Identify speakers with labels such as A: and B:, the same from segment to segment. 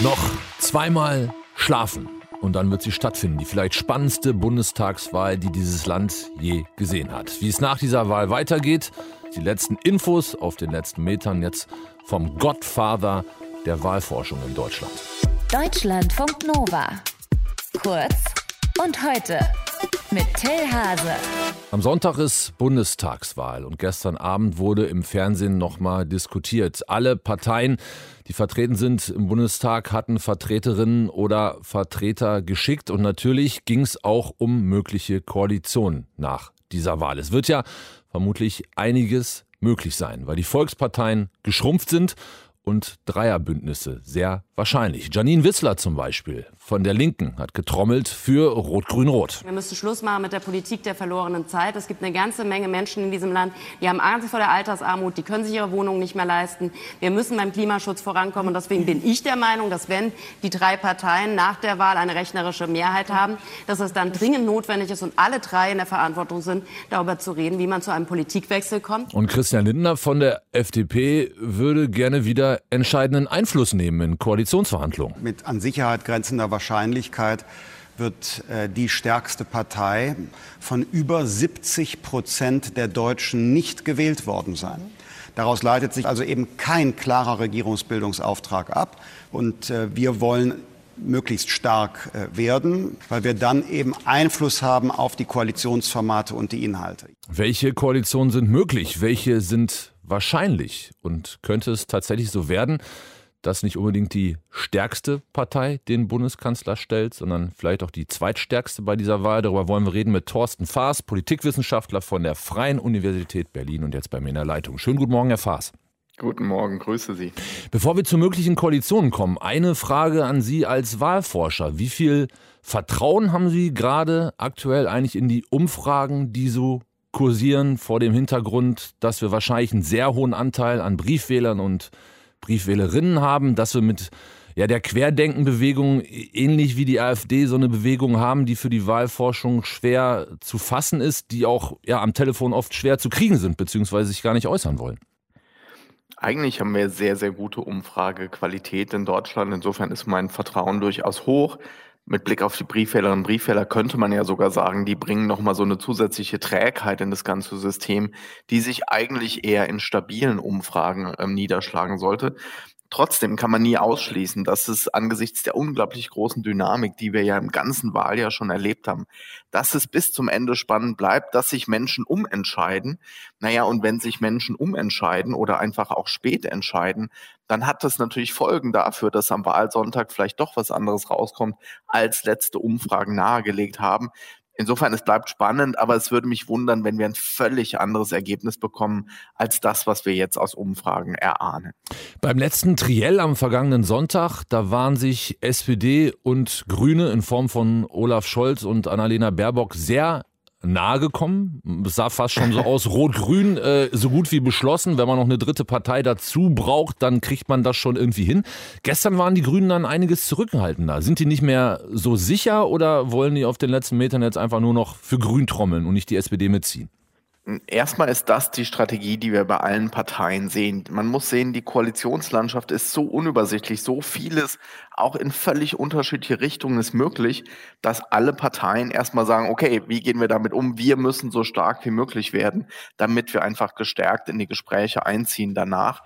A: Noch zweimal schlafen und dann wird sie stattfinden. Die vielleicht spannendste Bundestagswahl, die dieses Land je gesehen hat. Wie es nach dieser Wahl weitergeht, die letzten Infos auf den letzten Metern jetzt vom Godfather der Wahlforschung in Deutschland.
B: Deutschlandfunk Nova. Kurz und heute mit Till Hase.
A: Am Sonntag ist Bundestagswahl und gestern Abend wurde im Fernsehen nochmal diskutiert. Alle Parteien, die vertreten sind im Bundestag, hatten Vertreterinnen oder Vertreter geschickt und natürlich ging es auch um mögliche Koalitionen nach dieser Wahl. Es wird ja vermutlich einiges möglich sein, weil die Volksparteien geschrumpft sind und Dreierbündnisse sehr wahrscheinlich. Janine Wissler zum Beispiel von der Linken hat getrommelt für Rot-Grün-Rot.
C: Wir müssen Schluss machen mit der Politik der verlorenen Zeit. Es gibt eine ganze Menge Menschen in diesem Land, die haben Angst vor der Altersarmut, die können sich ihre Wohnung nicht mehr leisten. Wir müssen beim Klimaschutz vorankommen. Und deswegen bin ich der Meinung, dass wenn die drei Parteien nach der Wahl eine rechnerische Mehrheit haben, dass es dann dringend notwendig ist und alle drei in der Verantwortung sind, darüber zu reden, wie man zu einem Politikwechsel kommt.
A: Und Christian Lindner von der FDP würde gerne wieder entscheidenden Einfluss nehmen in Koalitionsverhandlungen.
D: Mit an Sicherheit grenzender Wahrscheinlichkeit wird äh, die stärkste Partei von über 70 Prozent der Deutschen nicht gewählt worden sein. Daraus leitet sich also eben kein klarer Regierungsbildungsauftrag ab. Und äh, wir wollen möglichst stark äh, werden, weil wir dann eben Einfluss haben auf die Koalitionsformate und die Inhalte.
A: Welche Koalitionen sind möglich? Welche sind wahrscheinlich? Und könnte es tatsächlich so werden, dass nicht unbedingt die stärkste Partei den Bundeskanzler stellt, sondern vielleicht auch die zweitstärkste bei dieser Wahl. Darüber wollen wir reden mit Thorsten Faas, Politikwissenschaftler von der Freien Universität Berlin und jetzt bei mir in der Leitung. Schönen guten Morgen, Herr Faas.
E: Guten Morgen, grüße Sie.
A: Bevor wir zu möglichen Koalitionen kommen, eine Frage an Sie als Wahlforscher. Wie viel Vertrauen haben Sie gerade aktuell eigentlich in die Umfragen, die so kursieren, vor dem Hintergrund, dass wir wahrscheinlich einen sehr hohen Anteil an Briefwählern und Briefwählerinnen haben, dass wir mit ja, der Querdenkenbewegung, ähnlich wie die AfD, so eine Bewegung haben, die für die Wahlforschung schwer zu fassen ist, die auch ja, am Telefon oft schwer zu kriegen sind, beziehungsweise sich gar nicht äußern wollen.
E: Eigentlich haben wir sehr, sehr gute Umfragequalität in Deutschland. Insofern ist mein Vertrauen durchaus hoch. Mit Blick auf die Briefwählerinnen und Briefwähler könnte man ja sogar sagen, die bringen nochmal so eine zusätzliche Trägheit in das ganze System, die sich eigentlich eher in stabilen Umfragen ähm, niederschlagen sollte. Trotzdem kann man nie ausschließen, dass es angesichts der unglaublich großen Dynamik, die wir ja im ganzen Wahljahr schon erlebt haben, dass es bis zum Ende spannend bleibt, dass sich Menschen umentscheiden. Naja, und wenn sich Menschen umentscheiden oder einfach auch spät entscheiden, dann hat das natürlich Folgen dafür, dass am Wahlsonntag vielleicht doch was anderes rauskommt, als letzte Umfragen nahegelegt haben. Insofern, es bleibt spannend, aber es würde mich wundern, wenn wir ein völlig anderes Ergebnis bekommen als das, was wir jetzt aus Umfragen erahnen.
A: Beim letzten Triell am vergangenen Sonntag, da waren sich SPD und Grüne in Form von Olaf Scholz und Annalena Baerbock sehr nahe gekommen. Es sah fast schon so aus, Rot-Grün äh, so gut wie beschlossen. Wenn man noch eine dritte Partei dazu braucht, dann kriegt man das schon irgendwie hin. Gestern waren die Grünen dann einiges zurückhaltender. Sind die nicht mehr so sicher oder wollen die auf den letzten Metern jetzt einfach nur noch für Grün trommeln und nicht die SPD mitziehen?
E: Erstmal ist das die Strategie, die wir bei allen Parteien sehen. Man muss sehen, die Koalitionslandschaft ist so unübersichtlich, so vieles auch in völlig unterschiedliche Richtungen ist möglich, dass alle Parteien erstmal sagen, okay, wie gehen wir damit um? Wir müssen so stark wie möglich werden, damit wir einfach gestärkt in die Gespräche einziehen danach.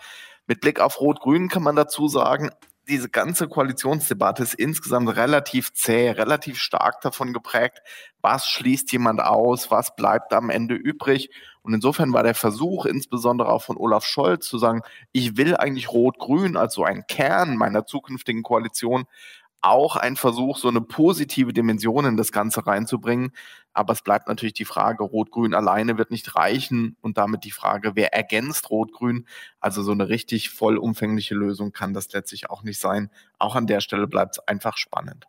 E: Mit Blick auf Rot-Grün kann man dazu sagen, diese ganze Koalitionsdebatte ist insgesamt relativ zäh, relativ stark davon geprägt, was schließt jemand aus, was bleibt am Ende übrig. Und insofern war der Versuch, insbesondere auch von Olaf Scholz, zu sagen, ich will eigentlich Rot-Grün als so ein Kern meiner zukünftigen Koalition, auch ein Versuch, so eine positive Dimension in das Ganze reinzubringen. Aber es bleibt natürlich die Frage, Rot-Grün alleine wird nicht reichen und damit die Frage, wer ergänzt Rot-Grün? Also so eine richtig vollumfängliche Lösung kann das letztlich auch nicht sein. Auch an der Stelle bleibt es einfach spannend.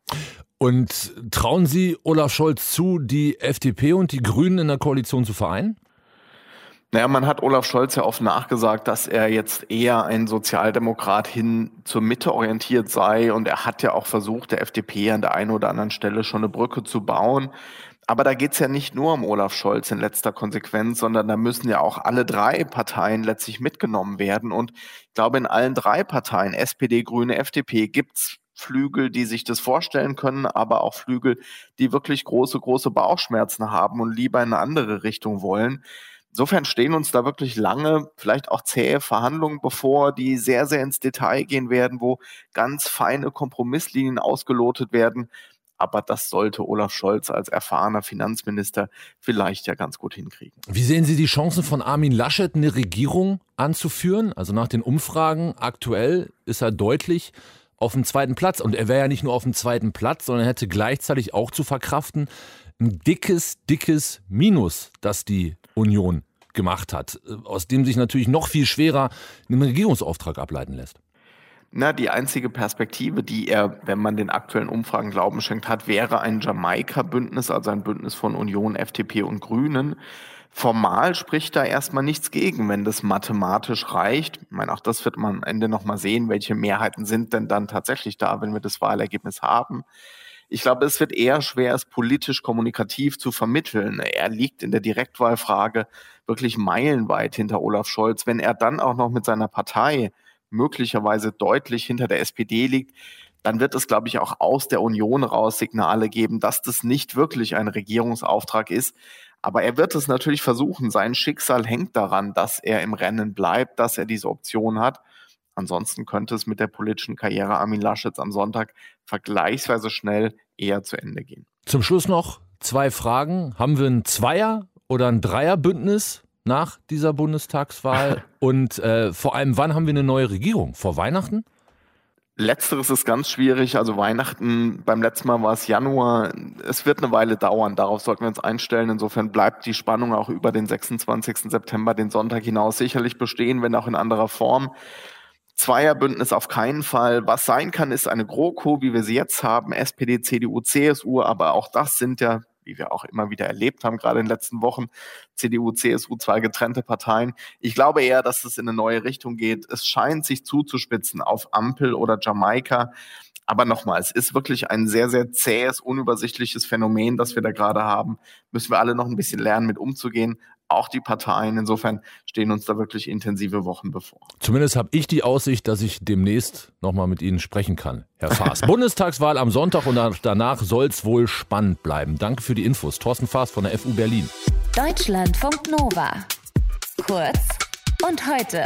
A: Und trauen Sie Olaf Scholz zu, die FDP und die Grünen in der Koalition zu vereinen?
E: Naja, man hat Olaf Scholz ja oft nachgesagt, dass er jetzt eher ein Sozialdemokrat hin zur Mitte orientiert sei. Und er hat ja auch versucht, der FDP an der einen oder anderen Stelle schon eine Brücke zu bauen. Aber da geht's ja nicht nur um Olaf Scholz in letzter Konsequenz, sondern da müssen ja auch alle drei Parteien letztlich mitgenommen werden. Und ich glaube, in allen drei Parteien, SPD, Grüne, FDP, gibt's Flügel, die sich das vorstellen können, aber auch Flügel, die wirklich große, große Bauchschmerzen haben und lieber in eine andere Richtung wollen. Insofern stehen uns da wirklich lange, vielleicht auch zähe Verhandlungen bevor, die sehr, sehr ins Detail gehen werden, wo ganz feine Kompromisslinien ausgelotet werden. Aber das sollte Olaf Scholz als erfahrener Finanzminister vielleicht ja ganz gut hinkriegen.
A: Wie sehen Sie die Chancen von Armin Laschet, eine Regierung anzuführen? Also nach den Umfragen aktuell ist er deutlich auf dem zweiten Platz. Und er wäre ja nicht nur auf dem zweiten Platz, sondern hätte gleichzeitig auch zu verkraften ein dickes, dickes Minus, das die Union gemacht hat, aus dem sich natürlich noch viel schwerer einen Regierungsauftrag ableiten lässt.
E: Na, die einzige Perspektive, die er, wenn man den aktuellen Umfragen Glauben schenkt hat, wäre ein Jamaika-Bündnis, also ein Bündnis von Union, FDP und Grünen. Formal spricht da erstmal nichts gegen, wenn das mathematisch reicht. Ich meine, auch das wird man am Ende nochmal sehen, welche Mehrheiten sind denn dann tatsächlich da, wenn wir das Wahlergebnis haben. Ich glaube, es wird eher schwer, es politisch kommunikativ zu vermitteln. Er liegt in der Direktwahlfrage wirklich meilenweit hinter Olaf Scholz. Wenn er dann auch noch mit seiner Partei möglicherweise deutlich hinter der SPD liegt, dann wird es, glaube ich, auch aus der Union raus Signale geben, dass das nicht wirklich ein Regierungsauftrag ist. Aber er wird es natürlich versuchen. Sein Schicksal hängt daran, dass er im Rennen bleibt, dass er diese Option hat. Ansonsten könnte es mit der politischen Karriere Armin Laschets am Sonntag vergleichsweise schnell eher zu Ende gehen.
A: Zum Schluss noch zwei Fragen. Haben wir ein Zweier- oder ein Dreierbündnis nach dieser Bundestagswahl? Und äh, vor allem, wann haben wir eine neue Regierung? Vor Weihnachten?
E: Letzteres ist ganz schwierig. Also Weihnachten, beim letzten Mal war es Januar. Es wird eine Weile dauern. Darauf sollten wir uns einstellen. Insofern bleibt die Spannung auch über den 26. September, den Sonntag hinaus sicherlich bestehen, wenn auch in anderer Form. Zweierbündnis auf keinen Fall. Was sein kann, ist eine GroKo, wie wir sie jetzt haben, SPD, CDU, CSU, aber auch das sind ja, wie wir auch immer wieder erlebt haben, gerade in den letzten Wochen, CDU, CSU, zwei getrennte Parteien. Ich glaube eher, dass es in eine neue Richtung geht. Es scheint sich zuzuspitzen auf Ampel oder Jamaika. Aber nochmal, es ist wirklich ein sehr, sehr zähes, unübersichtliches Phänomen, das wir da gerade haben. Müssen wir alle noch ein bisschen lernen, mit umzugehen auch die Parteien. Insofern stehen uns da wirklich intensive Wochen bevor.
A: Zumindest habe ich die Aussicht, dass ich demnächst nochmal mit Ihnen sprechen kann, Herr Faas. Bundestagswahl am Sonntag und danach soll es wohl spannend bleiben. Danke für die Infos. Thorsten Faas von der FU Berlin.
B: Deutschlandfunk Nova. Kurz und heute.